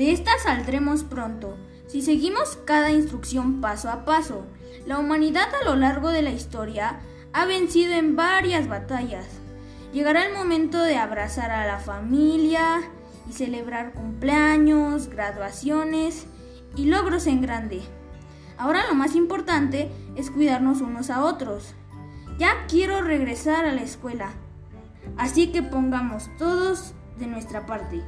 De esta saldremos pronto, si seguimos cada instrucción paso a paso. La humanidad a lo largo de la historia ha vencido en varias batallas. Llegará el momento de abrazar a la familia y celebrar cumpleaños, graduaciones y logros en grande. Ahora lo más importante es cuidarnos unos a otros. Ya quiero regresar a la escuela. Así que pongamos todos de nuestra parte.